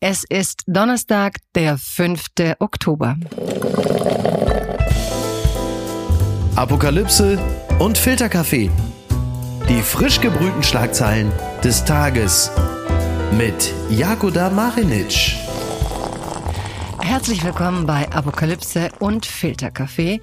Es ist Donnerstag, der 5. Oktober. Apokalypse und Filterkaffee. Die frisch gebrühten Schlagzeilen des Tages mit Jakoda Marinic. Herzlich willkommen bei Apokalypse und Filterkaffee,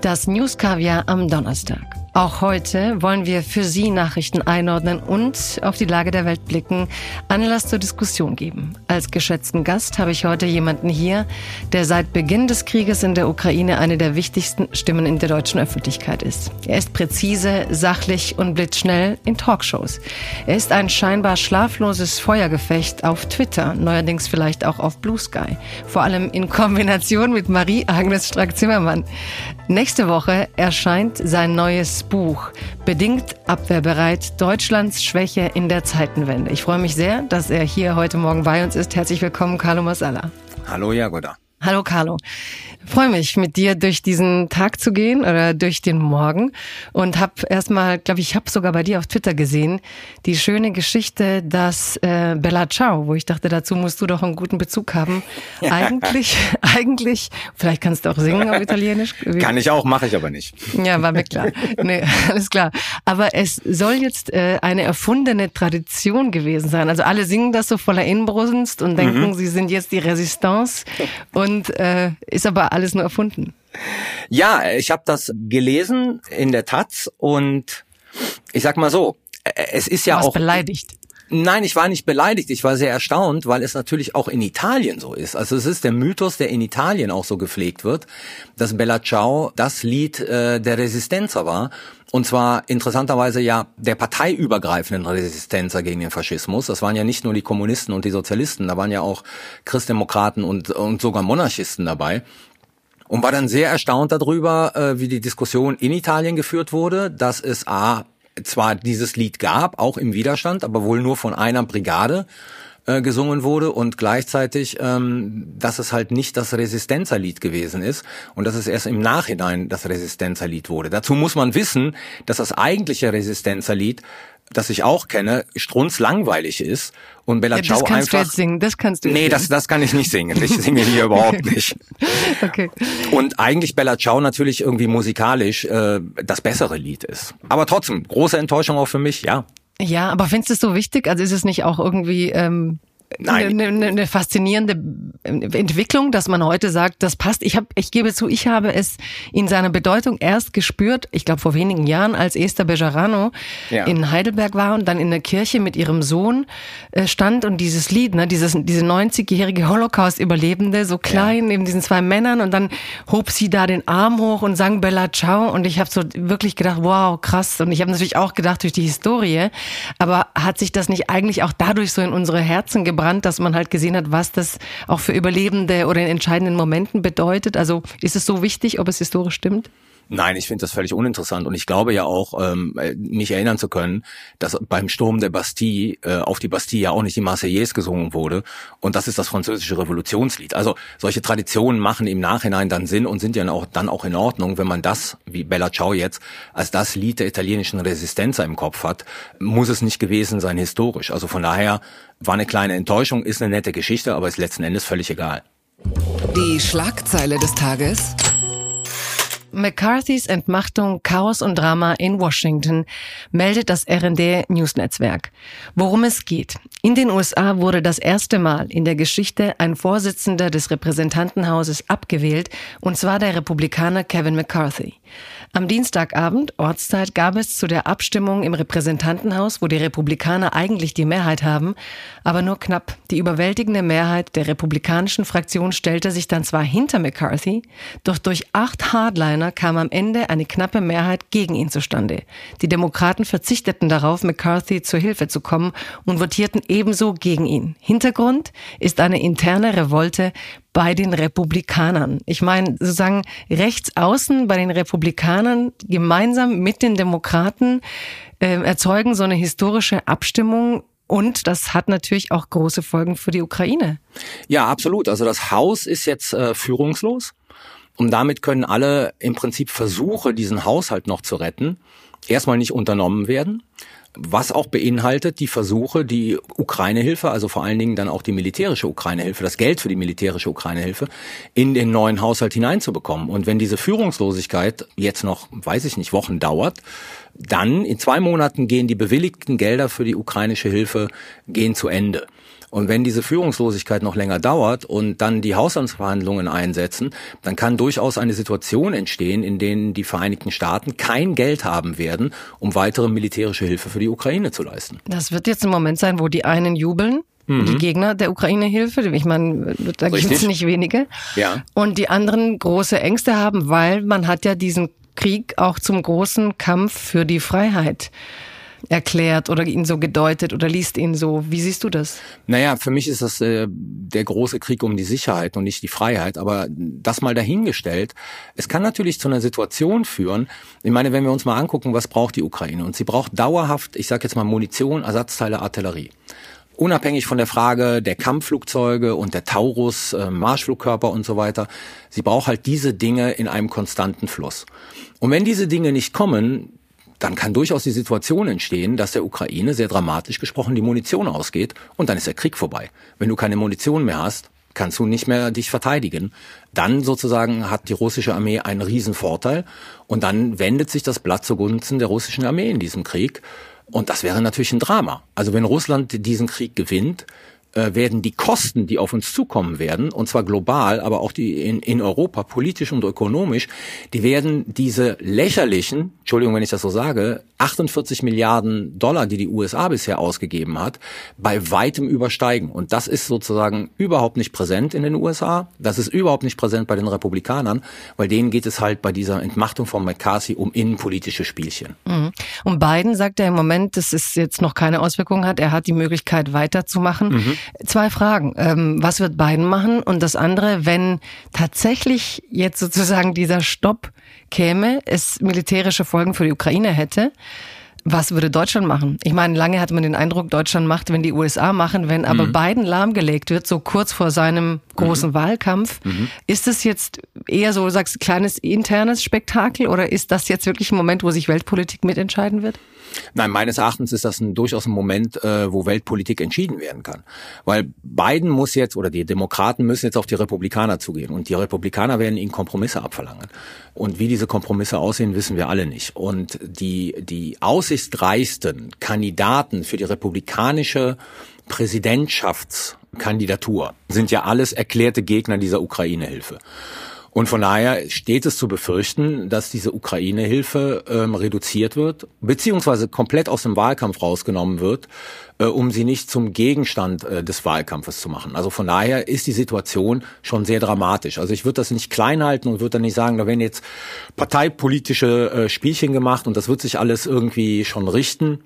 das News Kaviar am Donnerstag. Auch heute wollen wir für Sie Nachrichten einordnen und auf die Lage der Welt blicken, Anlass zur Diskussion geben. Als geschätzten Gast habe ich heute jemanden hier, der seit Beginn des Krieges in der Ukraine eine der wichtigsten Stimmen in der deutschen Öffentlichkeit ist. Er ist präzise, sachlich und blitzschnell in Talkshows. Er ist ein scheinbar schlafloses Feuergefecht auf Twitter, neuerdings vielleicht auch auf Blue Sky. Vor allem in Kombination mit Marie-Agnes Strack-Zimmermann. Nächste Woche erscheint sein neues Buch Bedingt abwehrbereit Deutschlands Schwäche in der Zeitenwende. Ich freue mich sehr, dass er hier heute Morgen bei uns ist. Herzlich willkommen, Carlo Masala. Hallo Jagoda. Hallo Carlo. Freue mich, mit dir durch diesen Tag zu gehen oder durch den Morgen und habe erstmal, glaube ich, habe sogar bei dir auf Twitter gesehen, die schöne Geschichte, dass äh, Bella Ciao, wo ich dachte, dazu musst du doch einen guten Bezug haben. Eigentlich, eigentlich, vielleicht kannst du auch singen auf Italienisch. Kann ich auch, mache ich aber nicht. Ja, war mir klar. Nee, alles klar. Aber es soll jetzt äh, eine erfundene Tradition gewesen sein. Also alle singen das so voller Inbrunst und denken, mhm. sie sind jetzt die Resistance und äh, ist aber alles nur erfunden. Ja, ich habe das gelesen in der Taz und ich sag mal so, es ist ja du auch beleidigt. Nein, ich war nicht beleidigt, ich war sehr erstaunt, weil es natürlich auch in Italien so ist. Also es ist der Mythos, der in Italien auch so gepflegt wird, dass Bella Ciao das Lied äh, der Resistenza war. Und zwar interessanterweise ja der parteiübergreifenden Resistenza gegen den Faschismus. Das waren ja nicht nur die Kommunisten und die Sozialisten, da waren ja auch Christdemokraten und, und sogar Monarchisten dabei und war dann sehr erstaunt darüber, äh, wie die Diskussion in Italien geführt wurde, dass es A zwar dieses Lied gab, auch im Widerstand, aber wohl nur von einer Brigade äh, gesungen wurde und gleichzeitig, ähm, dass es halt nicht das Resistenzerlied gewesen ist und dass es erst im Nachhinein das Resistenzerlied wurde. Dazu muss man wissen, dass das eigentliche Resistenzerlied das ich auch kenne, strunzlangweilig ist und Bella ja, Ciao das kannst einfach. Du jetzt singen. Das kannst du. Nee, das das kann ich nicht singen. Ich singe hier überhaupt nicht. Okay. Und eigentlich Bella Ciao natürlich irgendwie musikalisch äh, das bessere Lied ist. Aber trotzdem große Enttäuschung auch für mich, ja. Ja, aber findest du es so wichtig? Also ist es nicht auch irgendwie ähm, Nein. Eine, eine, faszinierende Entwicklung, dass man heute sagt, das passt. Ich habe, ich gebe zu, ich habe es in seiner Bedeutung erst gespürt. Ich glaube vor wenigen Jahren, als Esther Bejarano ja. in Heidelberg war und dann in der Kirche mit ihrem Sohn äh, stand und dieses Lied, ne, dieses diese 90-jährige Holocaust-Überlebende, so klein ja. neben diesen zwei Männern und dann hob sie da den Arm hoch und sang Bella Ciao und ich habe so wirklich gedacht, wow, krass. Und ich habe natürlich auch gedacht durch die Historie, aber hat sich das nicht eigentlich auch dadurch so in unsere Herzen gebracht? Gebrannt, dass man halt gesehen hat, was das auch für Überlebende oder in entscheidenden Momenten bedeutet? Also ist es so wichtig, ob es historisch stimmt? Nein, ich finde das völlig uninteressant und ich glaube ja auch, ähm, mich erinnern zu können, dass beim Sturm der Bastille äh, auf die Bastille ja auch nicht die Marseillaise gesungen wurde und das ist das französische Revolutionslied. Also solche Traditionen machen im Nachhinein dann Sinn und sind ja auch, dann auch in Ordnung, wenn man das, wie Bella Ciao jetzt, als das Lied der italienischen Resistenza im Kopf hat, muss es nicht gewesen sein historisch. Also von daher war eine kleine Enttäuschung, ist eine nette Geschichte, aber ist letzten Endes völlig egal. Die Schlagzeile des Tages McCarthys Entmachtung, Chaos und Drama in Washington, meldet das RD News Netzwerk. Worum es geht. In den USA wurde das erste Mal in der Geschichte ein Vorsitzender des Repräsentantenhauses abgewählt, und zwar der Republikaner Kevin McCarthy. Am Dienstagabend, Ortszeit, gab es zu der Abstimmung im Repräsentantenhaus, wo die Republikaner eigentlich die Mehrheit haben, aber nur knapp. Die überwältigende Mehrheit der republikanischen Fraktion stellte sich dann zwar hinter McCarthy, doch durch acht Hardliner kam am Ende eine knappe Mehrheit gegen ihn zustande. Die Demokraten verzichteten darauf, McCarthy zur Hilfe zu kommen und votierten ebenso gegen ihn. Hintergrund ist eine interne Revolte bei den Republikanern. Ich meine, sozusagen rechts außen bei den Republikanern gemeinsam mit den Demokraten äh, erzeugen so eine historische Abstimmung und das hat natürlich auch große Folgen für die Ukraine. Ja, absolut. Also das Haus ist jetzt äh, führungslos und damit können alle im Prinzip Versuche, diesen Haushalt noch zu retten, erstmal nicht unternommen werden was auch beinhaltet die Versuche, die Ukraine-Hilfe, also vor allen Dingen dann auch die militärische Ukraine-Hilfe, das Geld für die militärische Ukraine-Hilfe, in den neuen Haushalt hineinzubekommen. Und wenn diese Führungslosigkeit jetzt noch, weiß ich nicht, Wochen dauert, dann in zwei Monaten gehen die bewilligten Gelder für die ukrainische Hilfe gehen zu Ende. Und wenn diese Führungslosigkeit noch länger dauert und dann die Haushaltsverhandlungen einsetzen, dann kann durchaus eine Situation entstehen, in denen die Vereinigten Staaten kein Geld haben werden, um weitere militärische Hilfe für die Ukraine zu leisten. Das wird jetzt ein Moment sein, wo die einen jubeln mhm. die Gegner der Ukraine-Hilfe. Ich meine, da gibt es nicht wenige. Ja. Und die anderen große Ängste haben, weil man hat ja diesen Krieg auch zum großen Kampf für die Freiheit erklärt oder ihn so gedeutet oder liest ihn so. Wie siehst du das? Naja, für mich ist das äh, der große Krieg um die Sicherheit und nicht die Freiheit. Aber das mal dahingestellt, es kann natürlich zu einer Situation führen, ich meine, wenn wir uns mal angucken, was braucht die Ukraine? Und sie braucht dauerhaft, ich sage jetzt mal Munition, Ersatzteile, Artillerie unabhängig von der Frage der Kampfflugzeuge und der Taurus, äh, Marschflugkörper und so weiter. Sie braucht halt diese Dinge in einem konstanten Fluss. Und wenn diese Dinge nicht kommen, dann kann durchaus die Situation entstehen, dass der Ukraine, sehr dramatisch gesprochen, die Munition ausgeht und dann ist der Krieg vorbei. Wenn du keine Munition mehr hast, kannst du nicht mehr dich verteidigen. Dann sozusagen hat die russische Armee einen riesen Vorteil und dann wendet sich das Blatt zugunsten der russischen Armee in diesem Krieg. Und das wäre natürlich ein Drama. Also wenn Russland diesen Krieg gewinnt, äh, werden die Kosten, die auf uns zukommen werden, und zwar global, aber auch die in, in Europa, politisch und ökonomisch, die werden diese lächerlichen, Entschuldigung, wenn ich das so sage, 48 Milliarden Dollar, die die USA bisher ausgegeben hat, bei weitem übersteigen. Und das ist sozusagen überhaupt nicht präsent in den USA. Das ist überhaupt nicht präsent bei den Republikanern, weil denen geht es halt bei dieser Entmachtung von McCarthy um innenpolitische Spielchen. Mhm. Und Biden sagt ja im Moment, dass es jetzt noch keine Auswirkungen hat. Er hat die Möglichkeit weiterzumachen. Mhm. Zwei Fragen. Ähm, was wird Biden machen? Und das andere, wenn tatsächlich jetzt sozusagen dieser Stopp käme, es militärische Folgen für die Ukraine hätte, was würde Deutschland machen? Ich meine, lange hatte man den Eindruck, Deutschland macht, wenn die USA machen, wenn aber mhm. Biden lahmgelegt wird, so kurz vor seinem großen mhm. Wahlkampf. Mhm. Ist es jetzt eher so, sagst kleines internes Spektakel oder ist das jetzt wirklich ein Moment, wo sich Weltpolitik mitentscheiden wird? Nein, meines Erachtens ist das ein, durchaus ein Moment, äh, wo Weltpolitik entschieden werden kann. Weil Biden muss jetzt, oder die Demokraten müssen jetzt auf die Republikaner zugehen. Und die Republikaner werden ihnen Kompromisse abverlangen. Und wie diese Kompromisse aussehen, wissen wir alle nicht. Und die, die aussichtsreichsten Kandidaten für die republikanische Präsidentschaftskandidatur sind ja alles erklärte Gegner dieser Ukraine-Hilfe. Und von daher steht es zu befürchten, dass diese Ukraine-Hilfe ähm, reduziert wird, beziehungsweise komplett aus dem Wahlkampf rausgenommen wird, äh, um sie nicht zum Gegenstand äh, des Wahlkampfes zu machen. Also von daher ist die Situation schon sehr dramatisch. Also ich würde das nicht klein halten und würde dann nicht sagen, da werden jetzt parteipolitische äh, Spielchen gemacht und das wird sich alles irgendwie schon richten.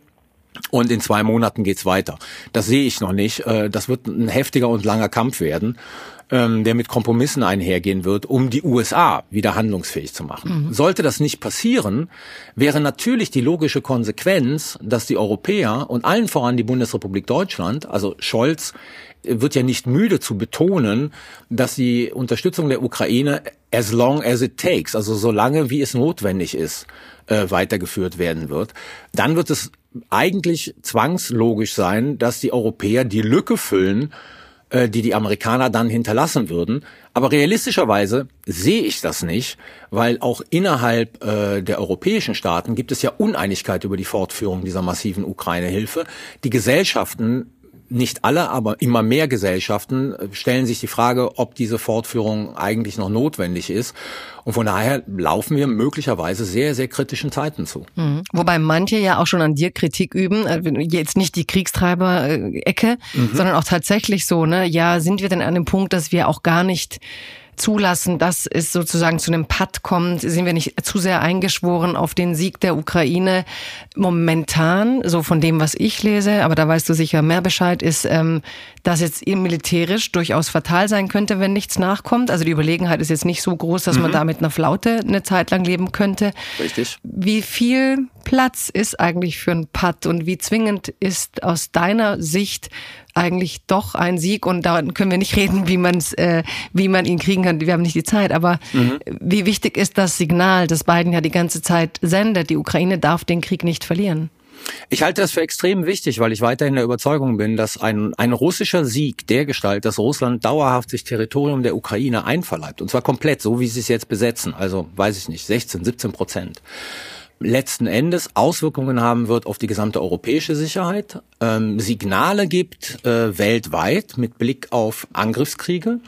Und in zwei Monaten geht's weiter. Das sehe ich noch nicht. Äh, das wird ein heftiger und langer Kampf werden ähm, der mit Kompromissen einhergehen wird, um die USA wieder handlungsfähig zu machen. Mhm. Sollte das nicht passieren, wäre natürlich die logische Konsequenz, dass die Europäer und allen voran die Bundesrepublik Deutschland, also Scholz, wird ja nicht müde zu betonen, dass die Unterstützung der Ukraine as long as it takes, also so lange wie es notwendig ist, äh, weitergeführt werden wird. Dann wird es eigentlich zwangslogisch sein, dass die Europäer die Lücke füllen, äh, die die Amerikaner dann hinterlassen würden. Aber realistischerweise sehe ich das nicht, weil auch innerhalb äh, der europäischen Staaten gibt es ja Uneinigkeit über die Fortführung dieser massiven Ukraine-Hilfe. Die Gesellschaften nicht alle, aber immer mehr Gesellschaften äh, stellen sich die Frage, ob diese Fortführung eigentlich noch notwendig ist. Und von daher laufen wir möglicherweise sehr, sehr kritischen Zeiten zu. Mhm. Wobei manche ja auch schon an dir Kritik üben, äh, jetzt nicht die Kriegstreiber-Ecke, mhm. sondern auch tatsächlich so, ne, ja, sind wir denn an dem Punkt, dass wir auch gar nicht zulassen, dass es sozusagen zu einem Patt kommt? Sind wir nicht zu sehr eingeschworen auf den Sieg der Ukraine? Momentan, so von dem, was ich lese, aber da weißt du sicher mehr Bescheid, ist, ähm, dass jetzt militärisch durchaus fatal sein könnte, wenn nichts nachkommt. Also die Überlegenheit ist jetzt nicht so groß, dass mhm. man da mit einer Flaute eine Zeit lang leben könnte. Richtig. Wie viel Platz ist eigentlich für einen Putt und wie zwingend ist aus deiner Sicht eigentlich doch ein Sieg und da können wir nicht reden, wie man äh, wie man ihn kriegen kann. Wir haben nicht die Zeit, aber mhm. wie wichtig ist das Signal, das Biden ja die ganze Zeit sendet? Die Ukraine darf den Krieg nicht verlieren. Ich halte das für extrem wichtig, weil ich weiterhin der Überzeugung bin, dass ein, ein russischer Sieg der Gestalt, dass Russland dauerhaft sich Territorium der Ukraine einverleibt, und zwar komplett, so wie sie es jetzt besetzen, also weiß ich nicht, 16, 17 Prozent, letzten Endes Auswirkungen haben wird auf die gesamte europäische Sicherheit, ähm, Signale gibt äh, weltweit mit Blick auf Angriffskriege.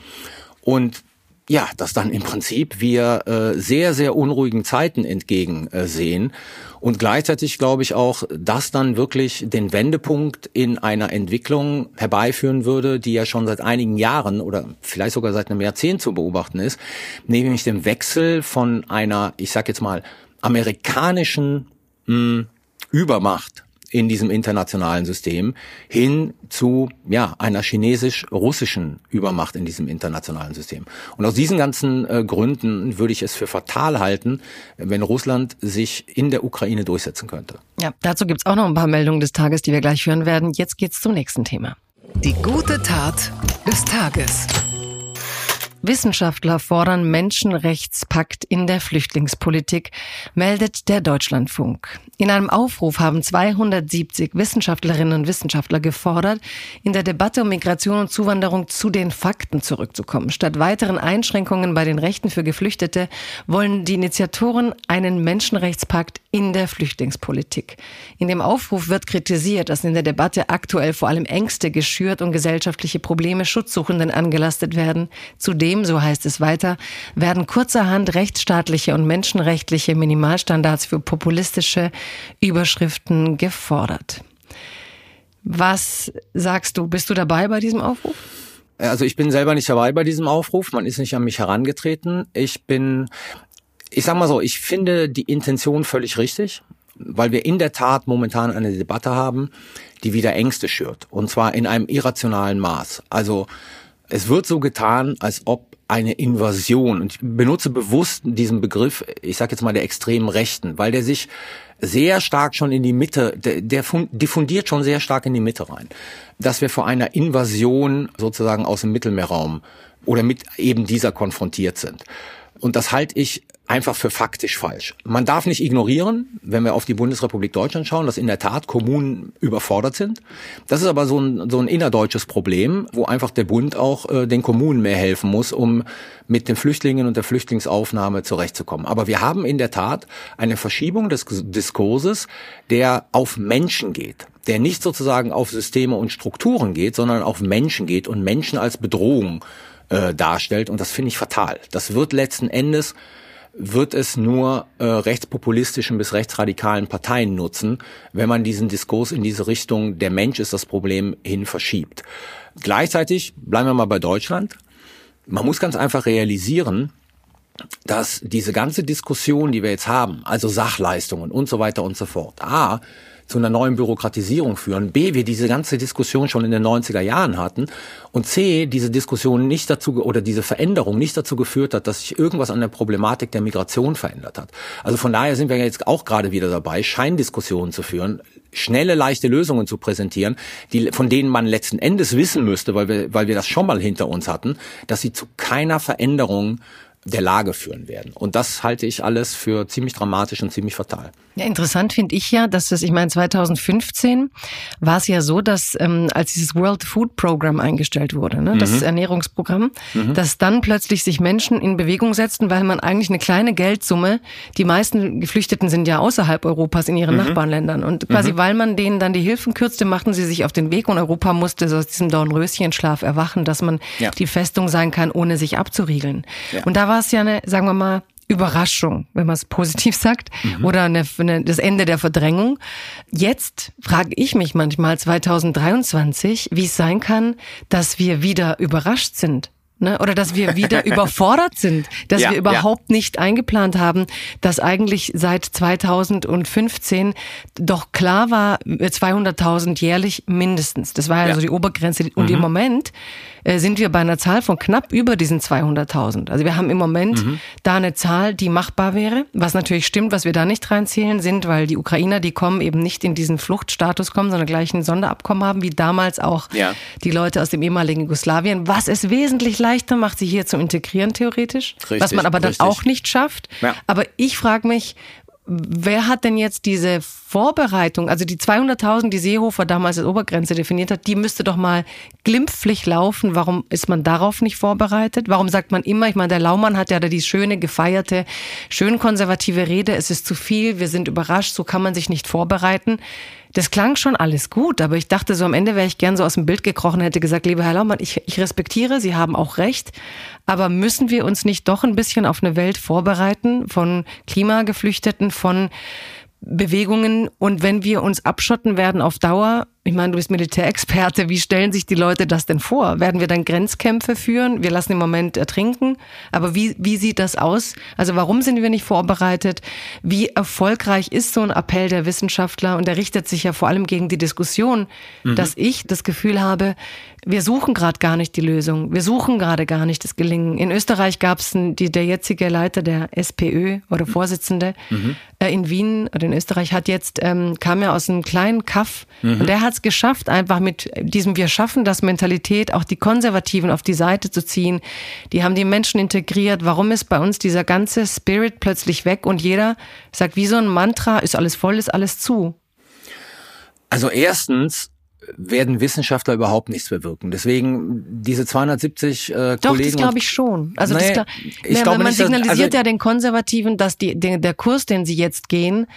Und ja, dass dann im Prinzip wir äh, sehr, sehr unruhigen Zeiten entgegensehen äh, und gleichzeitig glaube ich auch, dass dann wirklich den Wendepunkt in einer Entwicklung herbeiführen würde, die ja schon seit einigen Jahren oder vielleicht sogar seit einem Jahrzehnt zu beobachten ist, nämlich dem Wechsel von einer, ich sag jetzt mal, amerikanischen mh, hm, Übermacht in diesem internationalen System hin zu ja einer chinesisch-russischen Übermacht in diesem internationalen System. Und aus diesen ganzen äh, Gründen würde ich es für fatal halten, wenn Russland sich in der Ukraine durchsetzen könnte. Ja, dazu gibt's auch noch ein paar Meldungen des Tages, die wir gleich hören werden. Jetzt geht's zum nächsten Thema. Die gute Tat des Tages. Wissenschaftler fordern Menschenrechtspakt in der Flüchtlingspolitik, meldet der Deutschlandfunk. In einem Aufruf haben 270 Wissenschaftlerinnen und Wissenschaftler gefordert, in der Debatte um Migration und Zuwanderung zu den Fakten zurückzukommen. Statt weiteren Einschränkungen bei den Rechten für Geflüchtete wollen die Initiatoren einen Menschenrechtspakt in der Flüchtlingspolitik. In dem Aufruf wird kritisiert, dass in der Debatte aktuell vor allem Ängste geschürt und gesellschaftliche Probleme Schutzsuchenden angelastet werden. Zudem so heißt es weiter, werden kurzerhand rechtsstaatliche und menschenrechtliche Minimalstandards für populistische Überschriften gefordert. Was sagst du? Bist du dabei bei diesem Aufruf? Also ich bin selber nicht dabei bei diesem Aufruf. Man ist nicht an mich herangetreten. Ich bin, ich sag mal so, ich finde die Intention völlig richtig, weil wir in der Tat momentan eine Debatte haben, die wieder Ängste schürt. Und zwar in einem irrationalen Maß. Also es wird so getan, als ob eine Invasion, und ich benutze bewusst diesen Begriff, ich sage jetzt mal der extremen Rechten, weil der sich sehr stark schon in die Mitte, der, der diffundiert schon sehr stark in die Mitte rein, dass wir vor einer Invasion sozusagen aus dem Mittelmeerraum oder mit eben dieser konfrontiert sind. Und das halte ich einfach für faktisch falsch. Man darf nicht ignorieren, wenn wir auf die Bundesrepublik Deutschland schauen, dass in der Tat Kommunen überfordert sind. Das ist aber so ein, so ein innerdeutsches Problem, wo einfach der Bund auch äh, den Kommunen mehr helfen muss, um mit den Flüchtlingen und der Flüchtlingsaufnahme zurechtzukommen. Aber wir haben in der Tat eine Verschiebung des Diskurses, der auf Menschen geht der nicht sozusagen auf Systeme und Strukturen geht, sondern auf Menschen geht und Menschen als Bedrohung äh, darstellt. Und das finde ich fatal. Das wird letzten Endes wird es nur äh, rechtspopulistischen bis rechtsradikalen Parteien nutzen, wenn man diesen Diskurs in diese Richtung, der Mensch ist das Problem, hin verschiebt. Gleichzeitig bleiben wir mal bei Deutschland. Man muss ganz einfach realisieren, dass diese ganze Diskussion, die wir jetzt haben, also Sachleistungen und so weiter und so fort, a, zu einer neuen Bürokratisierung führen. B, wir diese ganze Diskussion schon in den 90er Jahren hatten. Und C, diese Diskussion nicht dazu oder diese Veränderung nicht dazu geführt hat, dass sich irgendwas an der Problematik der Migration verändert hat. Also von daher sind wir jetzt auch gerade wieder dabei, Scheindiskussionen zu führen, schnelle, leichte Lösungen zu präsentieren, die, von denen man letzten Endes wissen müsste, weil wir, weil wir das schon mal hinter uns hatten, dass sie zu keiner Veränderung der Lage führen werden. Und das halte ich alles für ziemlich dramatisch und ziemlich fatal. Ja, interessant finde ich ja, dass das, ich meine, 2015 war es ja so, dass ähm, als dieses World Food Program eingestellt wurde, ne, mhm. das Ernährungsprogramm, mhm. dass dann plötzlich sich Menschen in Bewegung setzten, weil man eigentlich eine kleine Geldsumme, die meisten Geflüchteten sind ja außerhalb Europas in ihren mhm. Nachbarländern und quasi mhm. weil man denen dann die Hilfen kürzte, machten sie sich auf den Weg und Europa musste so aus diesem Dornröschenschlaf erwachen, dass man ja. die Festung sein kann, ohne sich abzuriegeln. Ja. Und da war es ja eine, sagen wir mal, Überraschung, wenn man es positiv sagt, mhm. oder eine, eine, das Ende der Verdrängung. Jetzt frage ich mich manchmal 2023, wie es sein kann, dass wir wieder überrascht sind. Ne? Oder dass wir wieder überfordert sind, dass ja, wir überhaupt ja. nicht eingeplant haben, dass eigentlich seit 2015 doch klar war, 200.000 jährlich mindestens. Das war ja, ja. so die Obergrenze. Und mhm. im Moment äh, sind wir bei einer Zahl von knapp über diesen 200.000. Also wir haben im Moment mhm. da eine Zahl, die machbar wäre. Was natürlich stimmt, was wir da nicht reinzählen sind, weil die Ukrainer, die kommen eben nicht in diesen Fluchtstatus kommen, sondern gleich ein Sonderabkommen haben, wie damals auch ja. die Leute aus dem ehemaligen Jugoslawien, was es wesentlich leichter macht, sie hier zu integrieren theoretisch, richtig, was man aber dann richtig. auch nicht schafft. Ja. Aber ich frage mich, Wer hat denn jetzt diese Vorbereitung, also die 200.000, die Seehofer damals als Obergrenze definiert hat, die müsste doch mal glimpflich laufen. Warum ist man darauf nicht vorbereitet? Warum sagt man immer, ich meine, der Laumann hat ja da die schöne, gefeierte, schön konservative Rede, es ist zu viel, wir sind überrascht, so kann man sich nicht vorbereiten. Das klang schon alles gut, aber ich dachte so am Ende wäre ich gern so aus dem Bild gekrochen, hätte gesagt, lieber Herr Laumann, ich, ich respektiere, Sie haben auch recht, aber müssen wir uns nicht doch ein bisschen auf eine Welt vorbereiten von Klimageflüchteten, von Bewegungen? Und wenn wir uns abschotten werden auf Dauer, ich meine, du bist Militärexperte, wie stellen sich die Leute das denn vor? Werden wir dann Grenzkämpfe führen? Wir lassen im Moment ertrinken, aber wie, wie sieht das aus? Also warum sind wir nicht vorbereitet? Wie erfolgreich ist so ein Appell der Wissenschaftler? Und der richtet sich ja vor allem gegen die Diskussion, mhm. dass ich das Gefühl habe, wir suchen gerade gar nicht die Lösung. Wir suchen gerade gar nicht das Gelingen. In Österreich gab es der jetzige Leiter der SPÖ oder Vorsitzende mhm. äh, in Wien oder in Österreich hat jetzt ähm, kam ja aus einem kleinen Kaff mhm. und der hat es geschafft, einfach mit diesem Wir schaffen das Mentalität auch die Konservativen auf die Seite zu ziehen. Die haben die Menschen integriert. Warum ist bei uns dieser ganze Spirit plötzlich weg und jeder sagt wie so ein Mantra, ist alles voll, ist alles zu? Also erstens werden Wissenschaftler überhaupt nichts bewirken. Deswegen diese 270 äh, Doch, Kollegen. Doch, das glaube ich schon. Also naja, das, ich ja, glaube man nicht, signalisiert also, ja den Konservativen, dass die, der, der Kurs, den sie jetzt gehen,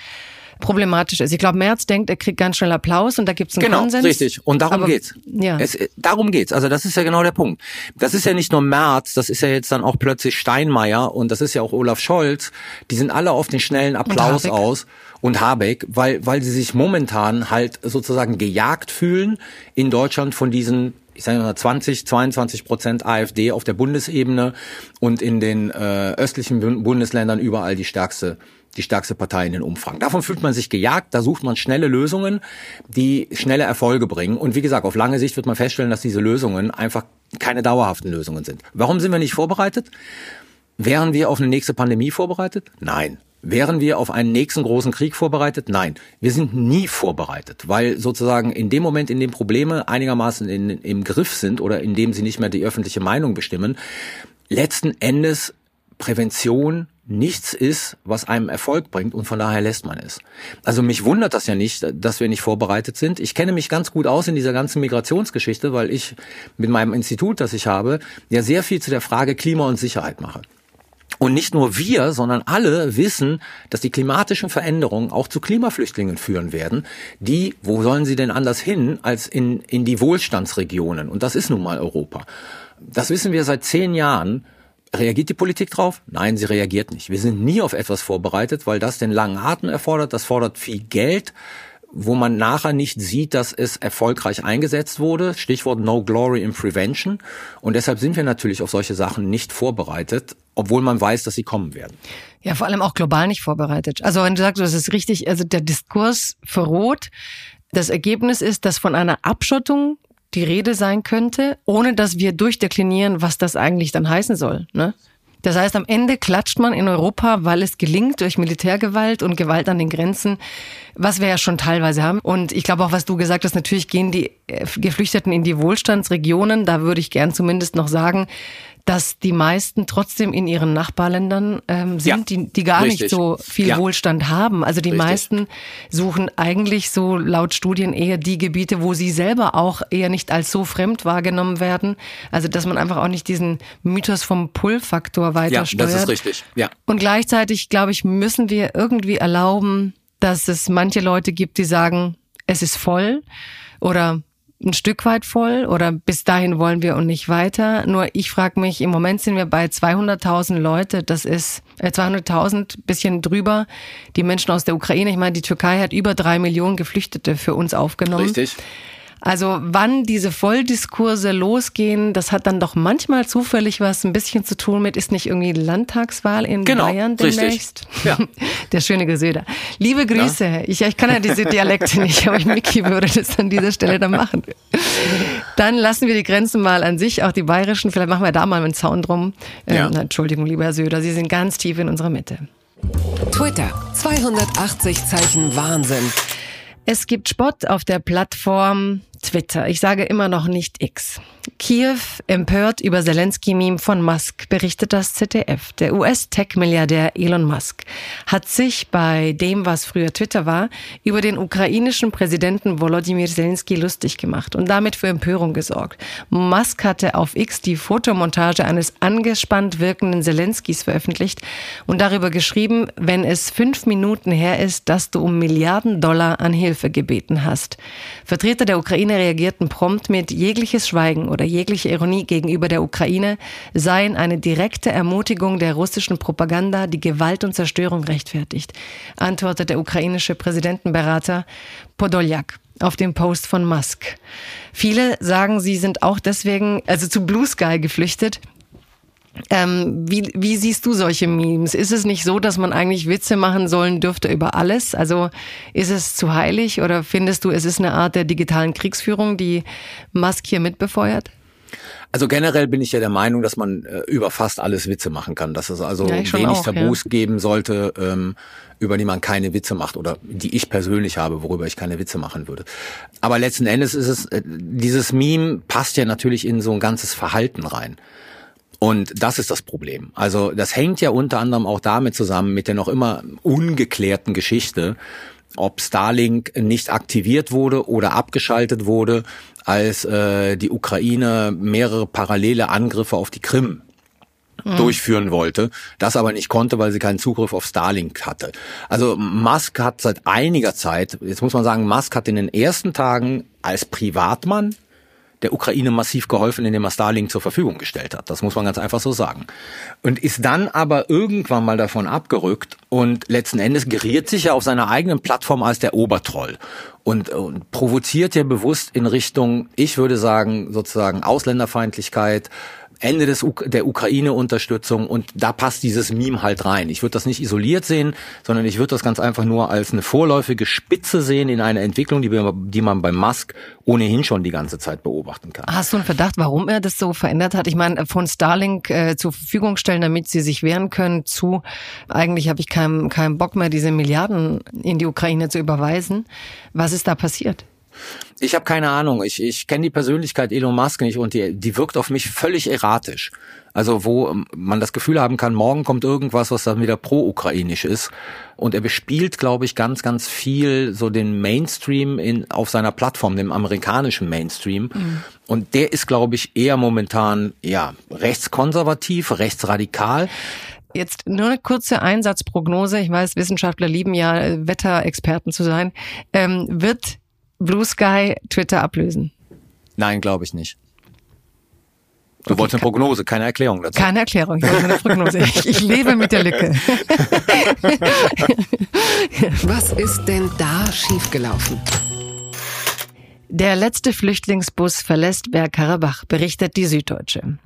problematisch ist. Ich glaube, Merz denkt, er kriegt ganz schnell Applaus und da gibt es einen genau, Konsens. Genau, richtig. Und darum Aber, geht's. Ja. Es, darum geht's. Also das ist ja genau der Punkt. Das ist ja nicht nur Merz, das ist ja jetzt dann auch plötzlich Steinmeier und das ist ja auch Olaf Scholz. Die sind alle auf den schnellen Applaus aus und Habeck, weil, weil sie sich momentan halt sozusagen gejagt fühlen in Deutschland von diesen ich sage mal 20, 22 Prozent AfD auf der Bundesebene und in den äh, östlichen Bundesländern überall die stärkste die stärkste Partei in den Umfragen. Davon fühlt man sich gejagt, da sucht man schnelle Lösungen, die schnelle Erfolge bringen. Und wie gesagt, auf lange Sicht wird man feststellen, dass diese Lösungen einfach keine dauerhaften Lösungen sind. Warum sind wir nicht vorbereitet? Wären wir auf eine nächste Pandemie vorbereitet? Nein. Wären wir auf einen nächsten großen Krieg vorbereitet? Nein. Wir sind nie vorbereitet, weil sozusagen in dem Moment, in dem Probleme einigermaßen in, im Griff sind oder in dem sie nicht mehr die öffentliche Meinung bestimmen, letzten Endes Prävention nichts ist, was einem Erfolg bringt und von daher lässt man es. Also mich wundert das ja nicht, dass wir nicht vorbereitet sind. Ich kenne mich ganz gut aus in dieser ganzen Migrationsgeschichte, weil ich mit meinem Institut, das ich habe, ja sehr viel zu der Frage Klima und Sicherheit mache. Und nicht nur wir, sondern alle wissen, dass die klimatischen Veränderungen auch zu Klimaflüchtlingen führen werden. Die, wo sollen sie denn anders hin als in, in die Wohlstandsregionen? Und das ist nun mal Europa. Das wissen wir seit zehn Jahren Reagiert die Politik drauf? Nein, sie reagiert nicht. Wir sind nie auf etwas vorbereitet, weil das den langen Atem erfordert. Das fordert viel Geld, wo man nachher nicht sieht, dass es erfolgreich eingesetzt wurde. Stichwort No Glory in Prevention. Und deshalb sind wir natürlich auf solche Sachen nicht vorbereitet, obwohl man weiß, dass sie kommen werden. Ja, vor allem auch global nicht vorbereitet. Also wenn du sagst, das ist richtig, also der Diskurs verroht. Das Ergebnis ist, dass von einer Abschottung die Rede sein könnte, ohne dass wir durchdeklinieren, was das eigentlich dann heißen soll. Ne? Das heißt, am Ende klatscht man in Europa, weil es gelingt durch Militärgewalt und Gewalt an den Grenzen, was wir ja schon teilweise haben. Und ich glaube auch, was du gesagt hast, natürlich gehen die äh, Geflüchteten in die Wohlstandsregionen. Da würde ich gern zumindest noch sagen, dass die meisten trotzdem in ihren Nachbarländern ähm, sind, ja, die, die gar richtig. nicht so viel ja. Wohlstand haben. Also die richtig. meisten suchen eigentlich so laut Studien eher die Gebiete, wo sie selber auch eher nicht als so fremd wahrgenommen werden. Also dass man einfach auch nicht diesen Mythos vom Pull-Faktor weiter ja, steuert. Das ist richtig. Ja. Und gleichzeitig, glaube ich, müssen wir irgendwie erlauben, dass es manche Leute gibt, die sagen, es ist voll oder ein Stück weit voll oder bis dahin wollen wir und nicht weiter. Nur ich frage mich, im Moment sind wir bei 200.000 Leute, das ist äh, 200.000, bisschen drüber, die Menschen aus der Ukraine. Ich meine, die Türkei hat über drei Millionen Geflüchtete für uns aufgenommen. Richtig. Also wann diese Volldiskurse losgehen, das hat dann doch manchmal zufällig was ein bisschen zu tun mit, ist nicht irgendwie Landtagswahl in genau, Bayern demnächst? Ja. Der schöne Gesöder. Liebe Grüße. Ja? Ich, ich kann ja diese Dialekte nicht, aber Mickey würde das an dieser Stelle dann machen. Dann lassen wir die Grenzen mal an sich, auch die bayerischen. Vielleicht machen wir da mal einen Zaun drum. Ähm, Entschuldigung, lieber Herr Söder, Sie sind ganz tief in unserer Mitte. Twitter, 280 Zeichen Wahnsinn. Es gibt Spott auf der Plattform Twitter. Ich sage immer noch nicht X. Kiew empört über Zelensky-Meme von Musk, berichtet das ZDF. Der US-Tech-Milliardär Elon Musk hat sich bei dem, was früher Twitter war, über den ukrainischen Präsidenten Volodymyr Zelensky lustig gemacht und damit für Empörung gesorgt. Musk hatte auf X die Fotomontage eines angespannt wirkenden Zelenskys veröffentlicht und darüber geschrieben, wenn es fünf Minuten her ist, dass du um Milliarden Dollar an Hilfe gebeten hast. Vertreter der Ukraine reagierten prompt mit jegliches Schweigen oder jegliche Ironie gegenüber der Ukraine seien eine direkte Ermutigung der russischen Propaganda, die Gewalt und Zerstörung rechtfertigt, antwortet der ukrainische Präsidentenberater Podoljak auf dem Post von Musk. Viele sagen, sie sind auch deswegen, also zu Blue Sky geflüchtet, ähm, wie, wie siehst du solche Memes? Ist es nicht so, dass man eigentlich Witze machen sollen dürfte über alles? Also ist es zu heilig oder findest du, es ist eine Art der digitalen Kriegsführung, die Musk hier mitbefeuert? Also generell bin ich ja der Meinung, dass man äh, über fast alles Witze machen kann, dass es also ja, wenig auch, Tabus ja. geben sollte, ähm, über die man keine Witze macht oder die ich persönlich habe, worüber ich keine Witze machen würde. Aber letzten Endes ist es, äh, dieses Meme passt ja natürlich in so ein ganzes Verhalten rein. Und das ist das Problem. Also das hängt ja unter anderem auch damit zusammen mit der noch immer ungeklärten Geschichte, ob Starlink nicht aktiviert wurde oder abgeschaltet wurde, als äh, die Ukraine mehrere parallele Angriffe auf die Krim mhm. durchführen wollte, das aber nicht konnte, weil sie keinen Zugriff auf Starlink hatte. Also Musk hat seit einiger Zeit, jetzt muss man sagen, Musk hat in den ersten Tagen als Privatmann der Ukraine massiv geholfen, indem er Starlink zur Verfügung gestellt hat. Das muss man ganz einfach so sagen. Und ist dann aber irgendwann mal davon abgerückt und letzten Endes geriert sich ja auf seiner eigenen Plattform als der Obertroll und, und provoziert ja bewusst in Richtung, ich würde sagen, sozusagen Ausländerfeindlichkeit, Ende des, der Ukraine-Unterstützung und da passt dieses Meme halt rein. Ich würde das nicht isoliert sehen, sondern ich würde das ganz einfach nur als eine vorläufige Spitze sehen in einer Entwicklung, die, die man bei Musk ohnehin schon die ganze Zeit beobachten kann. Hast du einen Verdacht, warum er das so verändert hat? Ich meine, von Starlink äh, zur Verfügung stellen, damit sie sich wehren können, zu eigentlich habe ich keinen keinen Bock mehr, diese Milliarden in die Ukraine zu überweisen. Was ist da passiert? Ich habe keine Ahnung. Ich, ich kenne die Persönlichkeit Elon Musk nicht und die, die wirkt auf mich völlig erratisch. Also wo man das Gefühl haben kann, morgen kommt irgendwas, was dann wieder pro-ukrainisch ist. Und er bespielt, glaube ich, ganz, ganz viel so den Mainstream in, auf seiner Plattform, dem amerikanischen Mainstream. Mhm. Und der ist, glaube ich, eher momentan ja rechtskonservativ, rechtsradikal. Jetzt nur eine kurze Einsatzprognose. Ich weiß, Wissenschaftler lieben ja Wetterexperten zu sein. Ähm, wird Blue Sky Twitter ablösen? Nein, glaube ich nicht. Du okay, wolltest eine Prognose, keine Erklärung dazu. Keine Erklärung, ich wollte eine Prognose. Ich, ich lebe mit der Lücke. Was ist denn da schiefgelaufen? Der letzte Flüchtlingsbus verlässt Bergkarabach, berichtet die Süddeutsche.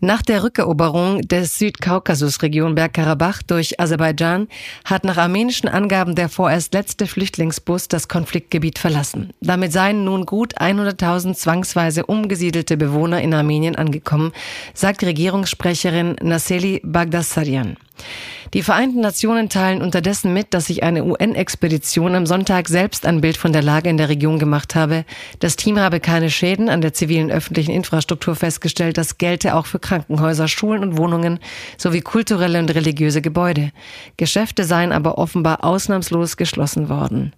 Nach der Rückeroberung des Südkaukasusregion Bergkarabach durch Aserbaidschan hat nach armenischen Angaben der vorerst letzte Flüchtlingsbus das Konfliktgebiet verlassen. Damit seien nun gut 100.000 zwangsweise umgesiedelte Bewohner in Armenien angekommen, sagt Regierungssprecherin Nasseli Bagdasaryan. Die Vereinten Nationen teilen unterdessen mit, dass sich eine UN-Expedition am Sonntag selbst ein Bild von der Lage in der Region gemacht habe. Das Team habe keine Schäden an der zivilen öffentlichen Infrastruktur festgestellt. Das gelte auch für Krankenhäuser, Schulen und Wohnungen sowie kulturelle und religiöse Gebäude. Geschäfte seien aber offenbar ausnahmslos geschlossen worden.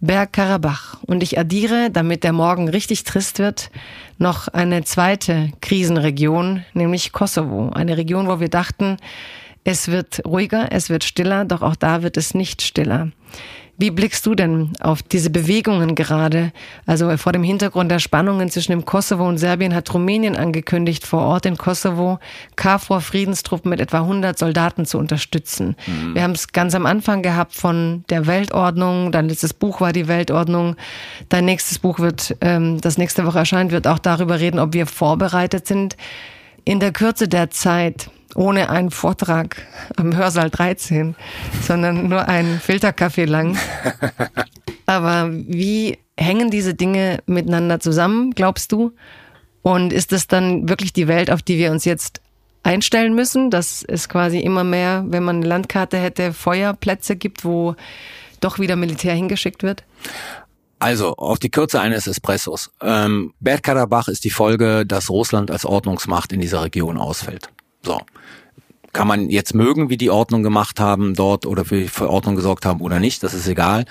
Bergkarabach. Und ich addiere, damit der Morgen richtig trist wird, noch eine zweite Krisenregion, nämlich Kosovo. Eine Region, wo wir dachten, Es wird ruhiger, es wird stiller, doch auch da wird es nicht stiller. Wie blickst du denn auf diese Bewegungen gerade? Also vor dem Hintergrund der Spannungen zwischen dem Kosovo und Serbien hat Rumänien angekündigt, vor Ort in Kosovo KFOR-Friedenstruppen mit etwa 100 Soldaten zu unterstützen. Mhm. Wir haben es ganz am Anfang gehabt von der Weltordnung. Dein letztes Buch war die Weltordnung. Dein nächstes Buch wird, ähm, das nächste Woche erscheint, wird auch darüber reden, ob wir vorbereitet sind. In der Kürze der Zeit ohne einen Vortrag am Hörsaal 13, sondern nur einen Filterkaffee lang. Aber wie hängen diese Dinge miteinander zusammen, glaubst du? Und ist es dann wirklich die Welt, auf die wir uns jetzt einstellen müssen, dass es quasi immer mehr, wenn man eine Landkarte hätte, Feuerplätze gibt, wo doch wieder Militär hingeschickt wird? Also, auf die Kürze eines Espressos. Ähm, Bergkarabach ist die Folge, dass Russland als Ordnungsmacht in dieser Region ausfällt. So. Kann man jetzt mögen, wie die Ordnung gemacht haben dort oder für die Ordnung gesorgt haben oder nicht, das ist egal.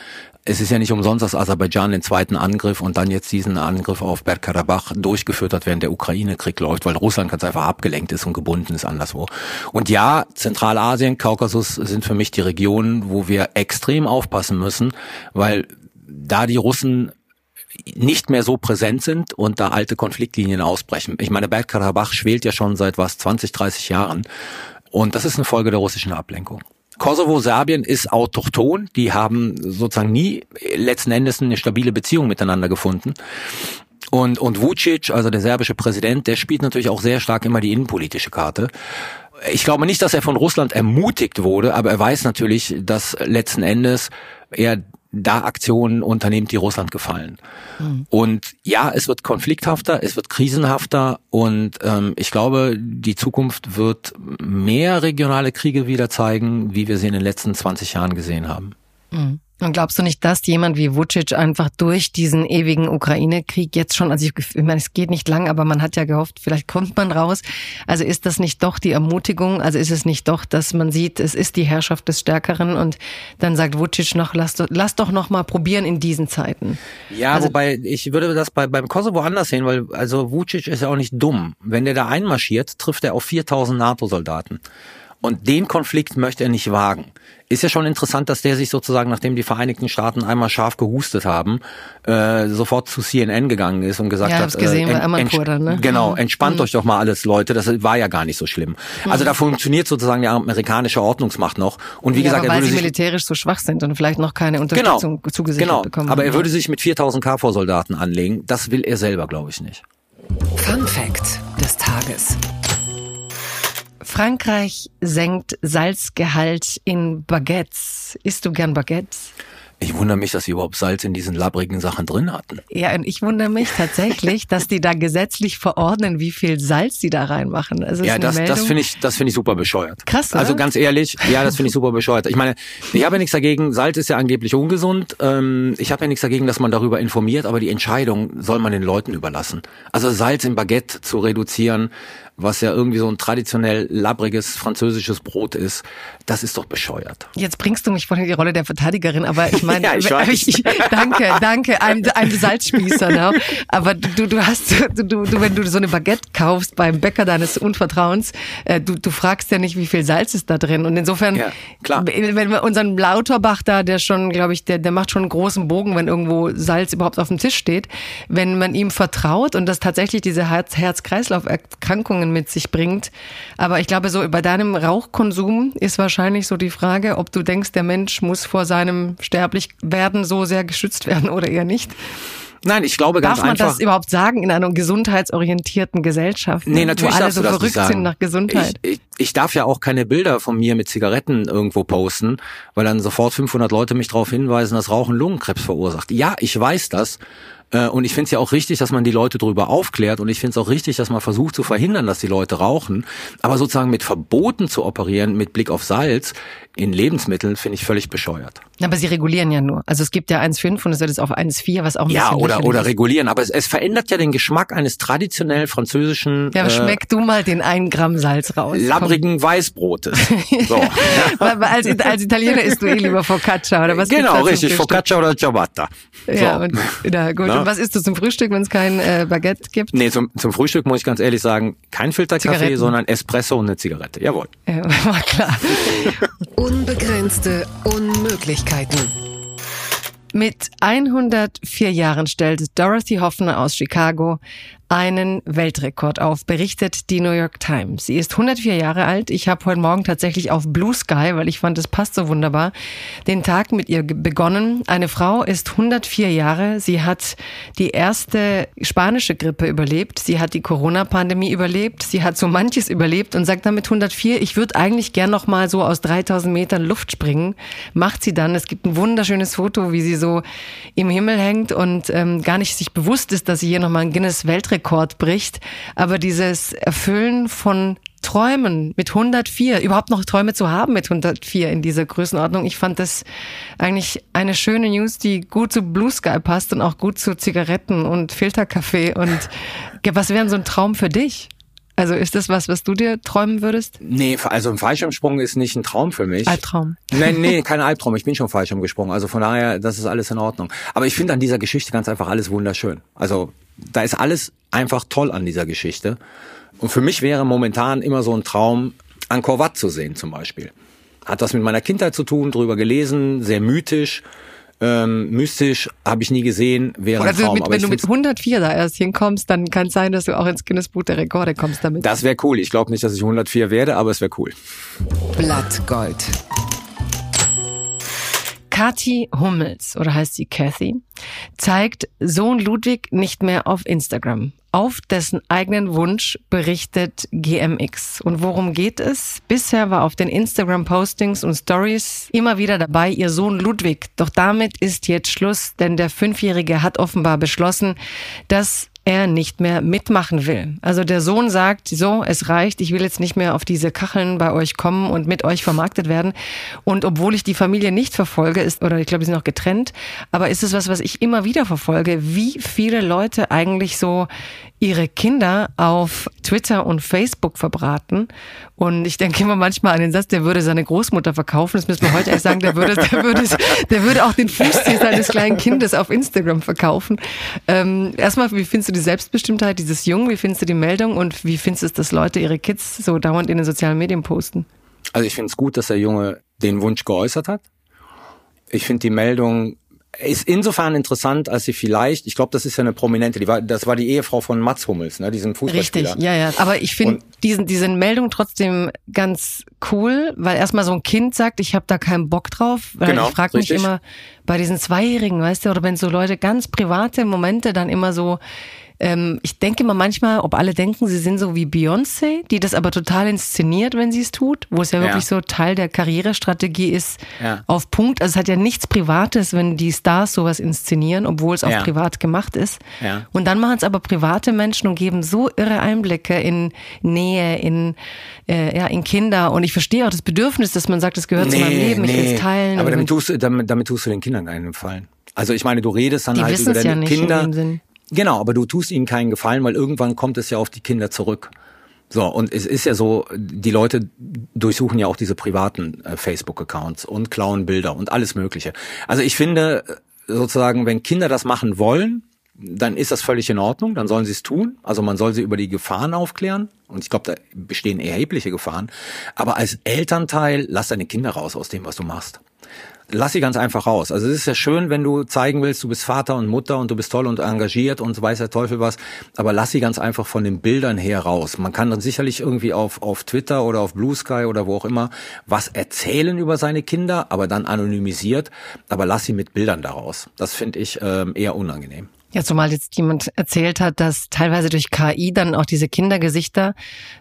Es ist ja nicht umsonst, dass Aserbaidschan den zweiten Angriff und dann jetzt diesen Angriff auf Bergkarabach durchgeführt hat, während der Ukraine-Krieg läuft, weil Russland ganz einfach abgelenkt ist und gebunden ist anderswo. Und ja, Zentralasien, Kaukasus sind für mich die Regionen, wo wir extrem aufpassen müssen, weil da die Russen nicht mehr so präsent sind und da alte Konfliktlinien ausbrechen. Ich meine, Bergkarabach schwelt ja schon seit was 20, 30 Jahren und das ist eine Folge der russischen Ablenkung. Kosovo, Serbien ist autochton. Die haben sozusagen nie letzten Endes eine stabile Beziehung miteinander gefunden. Und, und Vucic, also der serbische Präsident, der spielt natürlich auch sehr stark immer die innenpolitische Karte. Ich glaube nicht, dass er von Russland ermutigt wurde, aber er weiß natürlich, dass letzten Endes er da Aktionen unternimmt, die Russland gefallen. Mhm. Und ja, es wird konflikthafter, es wird krisenhafter und ähm, ich glaube, die Zukunft wird mehr regionale Kriege wieder zeigen, wie wir sie in den letzten 20 Jahren gesehen haben. Mhm. Und glaubst du nicht, dass jemand wie Vucic einfach durch diesen ewigen Ukraine-Krieg jetzt schon, also ich, ich meine, es geht nicht lang, aber man hat ja gehofft, vielleicht kommt man raus. Also ist das nicht doch die Ermutigung? Also ist es nicht doch, dass man sieht, es ist die Herrschaft des Stärkeren und dann sagt Vucic noch, lass, lass doch noch mal probieren in diesen Zeiten. Ja, also, wobei ich würde das bei, beim Kosovo anders sehen, weil also Vucic ist ja auch nicht dumm. Wenn der da einmarschiert, trifft er auf 4000 NATO-Soldaten. Und den Konflikt möchte er nicht wagen. Ist ja schon interessant, dass der sich sozusagen, nachdem die Vereinigten Staaten einmal scharf gehustet haben, äh, sofort zu CNN gegangen ist und gesagt ja, hat, gesehen, äh, ent, ent, dann, ne? genau, mhm. entspannt mhm. euch doch mal alles, Leute. Das war ja gar nicht so schlimm. Mhm. Also da funktioniert sozusagen die amerikanische Ordnungsmacht noch. Und wie ja, gesagt, er würde weil sich sie militärisch so schwach sind und vielleicht noch keine Unterstützung genau, zugesichert genau. bekommen. Aber er würde sich mit 4000 KV-Soldaten anlegen. Das will er selber, glaube ich, nicht. Fun Fact des Tages. Frankreich senkt Salzgehalt in Baguettes. Isst du gern Baguettes? Ich wundere mich, dass sie überhaupt Salz in diesen labbrigen Sachen drin hatten. Ja, und ich wundere mich tatsächlich, dass die da gesetzlich verordnen, wie viel Salz die da reinmachen. Also ja, das, das finde ich, das finde ich super bescheuert. Krass, oder? Also ganz ehrlich, ja, das finde ich super bescheuert. Ich meine, ich habe ja nichts dagegen, Salz ist ja angeblich ungesund. Ähm, ich habe ja nichts dagegen, dass man darüber informiert, aber die Entscheidung soll man den Leuten überlassen. Also Salz im Baguette zu reduzieren, was ja irgendwie so ein traditionell labbriges französisches Brot ist, das ist doch bescheuert. Jetzt bringst du mich in die Rolle der Verteidigerin, aber ich meine, ja, ich weiß. Ich, danke, danke, einem, einem Salzspießer. Ne? Aber du, du hast, du, du, wenn du so eine Baguette kaufst beim Bäcker deines Unvertrauens, äh, du, du fragst ja nicht, wie viel Salz ist da drin. Und insofern, ja, klar. wenn wir unseren Lauterbach da, der schon, glaube ich, der, der macht schon einen großen Bogen, wenn irgendwo Salz überhaupt auf dem Tisch steht, wenn man ihm vertraut und das tatsächlich diese Herz-Kreislauf-Erkrankungen Veränderungen mit sich bringt. Aber ich glaube, so bei deinem Rauchkonsum ist wahrscheinlich so die Frage, ob du denkst, der Mensch muss vor seinem Sterblichwerden so sehr geschützt werden oder eher nicht. Nein, ich glaube ganz Darf man einfach. das überhaupt sagen in einer gesundheitsorientierten Gesellschaft? Nee, natürlich wo alle so verrückt sind nach Gesundheit. Ich, ich, ich darf ja auch keine Bilder von mir mit Zigaretten irgendwo posten, weil dann sofort 500 Leute mich darauf hinweisen, dass Rauchen Lungenkrebs verursacht. Ja, ich weiß das. Äh, und ich finde es ja auch richtig, dass man die Leute darüber aufklärt und ich finde es auch richtig, dass man versucht zu verhindern, dass die Leute rauchen. Aber sozusagen mit Verboten zu operieren, mit Blick auf Salz in Lebensmitteln, finde ich völlig bescheuert. Aber sie regulieren ja nur. Also es gibt ja 1,5 und es wird jetzt auf 1,4, was auch ein Ja, bisschen oder, oder ist. regulieren. Aber es, es verändert ja den Geschmack eines traditionell französischen Ja, äh, schmeck du mal den 1 Gramm Salz raus. labbrigen Weißbrotes. So. Als, als Italiener isst du eh lieber Focaccia oder was genau, richtig. Focaccia oder Ciabatta. So. Ja, und, na gut. Ja. Was isst du zum Frühstück, wenn es kein äh, Baguette gibt? Nee, zum, zum Frühstück muss ich ganz ehrlich sagen, kein Filterkaffee, sondern Espresso und eine Zigarette. Jawohl. Ja, war klar. Unbegrenzte Unmöglichkeiten. Mit 104 Jahren stellt Dorothy Hoffner aus Chicago einen Weltrekord auf, berichtet die New York Times. Sie ist 104 Jahre alt. Ich habe heute Morgen tatsächlich auf Blue Sky, weil ich fand, es passt so wunderbar, den Tag mit ihr begonnen. Eine Frau ist 104 Jahre. Sie hat die erste spanische Grippe überlebt. Sie hat die Corona-Pandemie überlebt. Sie hat so manches überlebt und sagt damit 104, ich würde eigentlich gern noch mal so aus 3000 Metern Luft springen. Macht sie dann. Es gibt ein wunderschönes Foto, wie sie so im Himmel hängt und ähm, gar nicht sich bewusst ist, dass sie hier noch mal ein Guinness Weltrekord bricht. Aber dieses Erfüllen von Träumen mit 104, überhaupt noch Träume zu haben mit 104 in dieser Größenordnung. Ich fand das eigentlich eine schöne News, die gut zu Blue Sky passt und auch gut zu Zigaretten und Filterkaffee. Und was wäre so ein Traum für dich? Also ist das was, was du dir träumen würdest? Nee, also ein Fallschirmsprung ist nicht ein Traum für mich. Albtraum. Nee, nee, kein Albtraum. Ich bin schon Fallschirm gesprungen. Also von daher, das ist alles in Ordnung. Aber ich finde an dieser Geschichte ganz einfach alles wunderschön. Also da ist alles einfach toll an dieser Geschichte. Und für mich wäre momentan immer so ein Traum, Angkor Wat zu sehen zum Beispiel. Hat was mit meiner Kindheit zu tun, drüber gelesen, sehr mythisch. Ähm, mystisch habe ich nie gesehen, wäre Oder ein Traum. Mit, wenn du mit 104 da erst hinkommst, dann kann es sein, dass du auch ins Guinness Buch der Rekorde kommst damit. Das wäre cool. Ich glaube nicht, dass ich 104 werde, aber es wäre cool. Blattgold. Kathi Hummels, oder heißt sie Kathy, zeigt Sohn Ludwig nicht mehr auf Instagram. Auf dessen eigenen Wunsch berichtet GMX. Und worum geht es? Bisher war auf den Instagram-Postings und Stories immer wieder dabei ihr Sohn Ludwig. Doch damit ist jetzt Schluss, denn der Fünfjährige hat offenbar beschlossen, dass er nicht mehr mitmachen will. Also der Sohn sagt, so, es reicht, ich will jetzt nicht mehr auf diese Kacheln bei euch kommen und mit euch vermarktet werden. Und obwohl ich die Familie nicht verfolge, ist, oder ich glaube, sie sind noch getrennt, aber ist es was, was ich immer wieder verfolge, wie viele Leute eigentlich so ihre Kinder auf Twitter und Facebook verbraten. Und ich denke immer manchmal an den Satz, der würde seine Großmutter verkaufen. Das müssen wir heute echt sagen, der würde, der würde, der würde auch den Fußzeh seines kleinen Kindes auf Instagram verkaufen. Ähm, erstmal, wie findest du die Selbstbestimmtheit dieses Jungen? Wie findest du die Meldung? Und wie findest du es, dass Leute ihre Kids so dauernd in den sozialen Medien posten? Also ich finde es gut, dass der Junge den Wunsch geäußert hat. Ich finde die Meldung ist insofern interessant, als sie vielleicht, ich glaube, das ist ja eine prominente, die war, das war die Ehefrau von Mats Hummels, ne, diesem Fußballspieler. Richtig, ja, ja. Aber ich finde diesen diese Meldung trotzdem ganz cool, weil erstmal so ein Kind sagt, ich habe da keinen Bock drauf, weil genau, ich frage mich immer bei diesen Zweijährigen, weißt du, oder wenn so Leute ganz private Momente dann immer so ähm, ich denke immer manchmal, ob alle denken, sie sind so wie Beyoncé, die das aber total inszeniert, wenn sie es tut, wo es ja, ja. wirklich so Teil der Karrierestrategie ist, ja. auf Punkt. Also es hat ja nichts Privates, wenn die Stars sowas inszenieren, obwohl es auch ja. privat gemacht ist. Und dann machen es aber private Menschen und geben so irre Einblicke in Nähe, in, äh, ja, in Kinder. Und ich verstehe auch das Bedürfnis, dass man sagt, das gehört nee, zu meinem Leben, nee. ich will es teilen. Aber damit tust, damit, damit tust du den Kindern keinen Gefallen. Also ich meine, du redest dann die halt über deine ja Kinder. Genau, aber du tust ihnen keinen Gefallen, weil irgendwann kommt es ja auf die Kinder zurück. So, und es ist ja so, die Leute durchsuchen ja auch diese privaten äh, Facebook-Accounts und klauen Bilder und alles Mögliche. Also ich finde äh, sozusagen, wenn Kinder das machen wollen, dann ist das völlig in Ordnung, dann sollen sie es tun. Also man soll sie über die Gefahren aufklären. Und ich glaube, da bestehen erhebliche Gefahren. Aber als Elternteil, lass deine Kinder raus aus dem, was du machst lass sie ganz einfach raus. Also es ist ja schön, wenn du zeigen willst, du bist Vater und Mutter und du bist toll und engagiert und weiß der Teufel was, aber lass sie ganz einfach von den Bildern her raus. Man kann dann sicherlich irgendwie auf, auf Twitter oder auf Blue Sky oder wo auch immer was erzählen über seine Kinder, aber dann anonymisiert, aber lass sie mit Bildern daraus. Das finde ich ähm, eher unangenehm. Ja, zumal jetzt jemand erzählt hat, dass teilweise durch KI dann auch diese Kindergesichter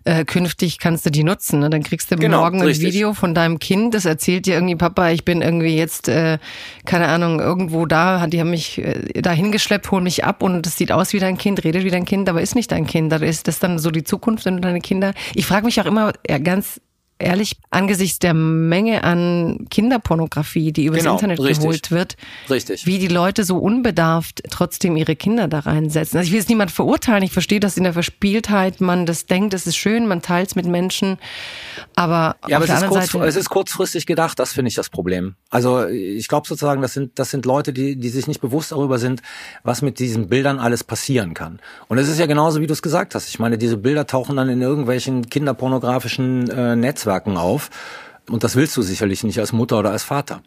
äh, künftig kannst du die nutzen. Ne? Dann kriegst du genau, morgen ein richtig. Video von deinem Kind, das erzählt dir irgendwie, Papa, ich bin irgendwie jetzt, äh, keine Ahnung, irgendwo da, die haben mich äh, da hingeschleppt, holen mich ab und es sieht aus wie dein Kind, redet wie dein Kind, aber ist nicht dein Kind. Da ist das dann so die Zukunft, wenn du deine Kinder. Ich frage mich auch immer ja, ganz ehrlich, angesichts der Menge an Kinderpornografie, die übers Genau, Internet richtig. geholt wird, Richtig. wie die Leute so unbedarft trotzdem ihre Kinder da reinsetzen. Also ich will jetzt niemand verurteilen, ich verstehe, dass in der Verspieltheit man das denkt, es ist schön, man teilt es mit Menschen, aber Ja, aber es ist, kurz, es ist kurzfristig gedacht, das finde ich das Problem. Also ich glaube sozusagen, das sind, das sind Leute, die, die sich nicht bewusst darüber sind, was mit diesen Bildern alles passieren kann. Und es ist ja genauso, wie du es gesagt hast. Ich meine, diese Bilder tauchen dann in irgendwelchen kinderpornografischen äh, Netzwerken auf. Und das willst du sicherlich nicht als Mutter oder als Vater.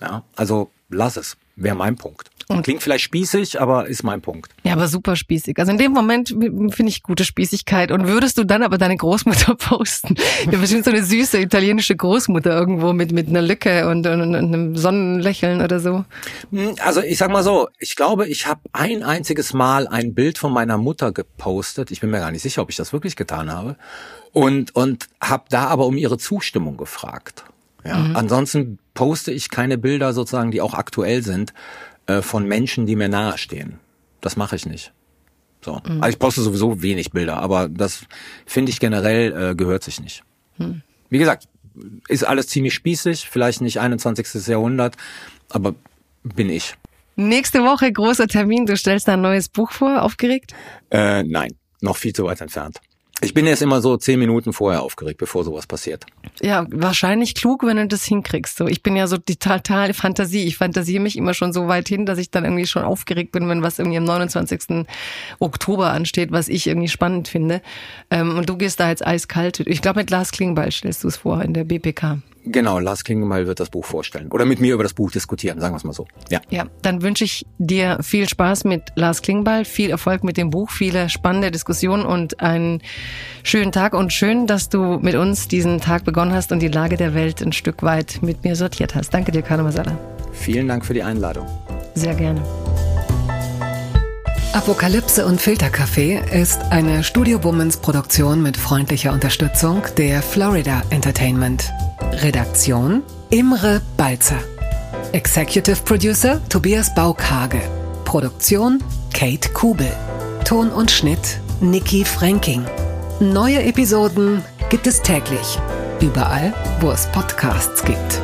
Ja, also lass es. Wäre mein Punkt. Klingt vielleicht spießig, aber ist mein Punkt. Ja, aber super spießig. Also in dem Moment finde ich gute Spießigkeit. Und würdest du dann aber deine Großmutter posten? Ja, bestimmt so eine süße italienische Großmutter irgendwo mit, mit einer Lücke und, und, und einem Sonnenlächeln oder so. Hm, Also ich sag mal so, ich glaube, ich habe ein einziges Mal ein Bild von meiner Mutter gepostet. Ich bin mir gar nicht sicher, ob ich das wirklich getan habe. Und, und habe da aber um ihre Zustimmung gefragt. Ja. Ansonsten poste ich keine Bilder sozusagen, die auch aktuell sind, äh, von Menschen, die mir nahestehen. Das mache ich nicht. So. Also ich poste sowieso wenig Bilder, aber das finde ich generell äh, gehört sich nicht. Wie gesagt, ist alles ziemlich spießig, vielleicht nicht 21. Jahrhundert, aber bin ich. Nächste Woche großer Termin. Du stellst da ein neues Buch vor. Aufgeregt? Äh, nein, noch viel zu weit entfernt. Ich bin jetzt immer so zehn Minuten vorher aufgeregt, bevor sowas passiert. Ja, wahrscheinlich klug, wenn du das hinkriegst. So, ich bin ja so die totale Fantasie. Ich fantasiere mich immer schon so weit hin, dass ich dann irgendwie schon aufgeregt bin, wenn was irgendwie am 29. Oktober ansteht, was ich irgendwie spannend finde. Ähm, und du gehst da jetzt eiskalt. Ich glaube, mit Lars Klingbeil stellst du es vor in der BPK. Genau, Lars Klingbeil wird das Buch vorstellen. Oder mit mir über das Buch diskutieren, sagen wir es mal so. Ja. Ja, dann wünsche ich dir viel Spaß mit Lars Klingbeil, viel Erfolg mit dem Buch, viele spannende Diskussionen und einen schönen Tag und schön, dass du mit uns diesen Tag begonnen hast und die Lage der Welt ein Stück weit mit mir sortiert hast. Danke dir, Carlo Masala. Vielen Dank für die Einladung. Sehr gerne. Apokalypse und Filterkaffee ist eine Studio Bummens Produktion mit freundlicher Unterstützung der Florida Entertainment. Redaktion Imre Balzer. Executive Producer Tobias Baukage. Produktion Kate Kubel. Ton und Schnitt Nikki Franking. Neue Episoden gibt es täglich. Überall, wo es Podcasts gibt.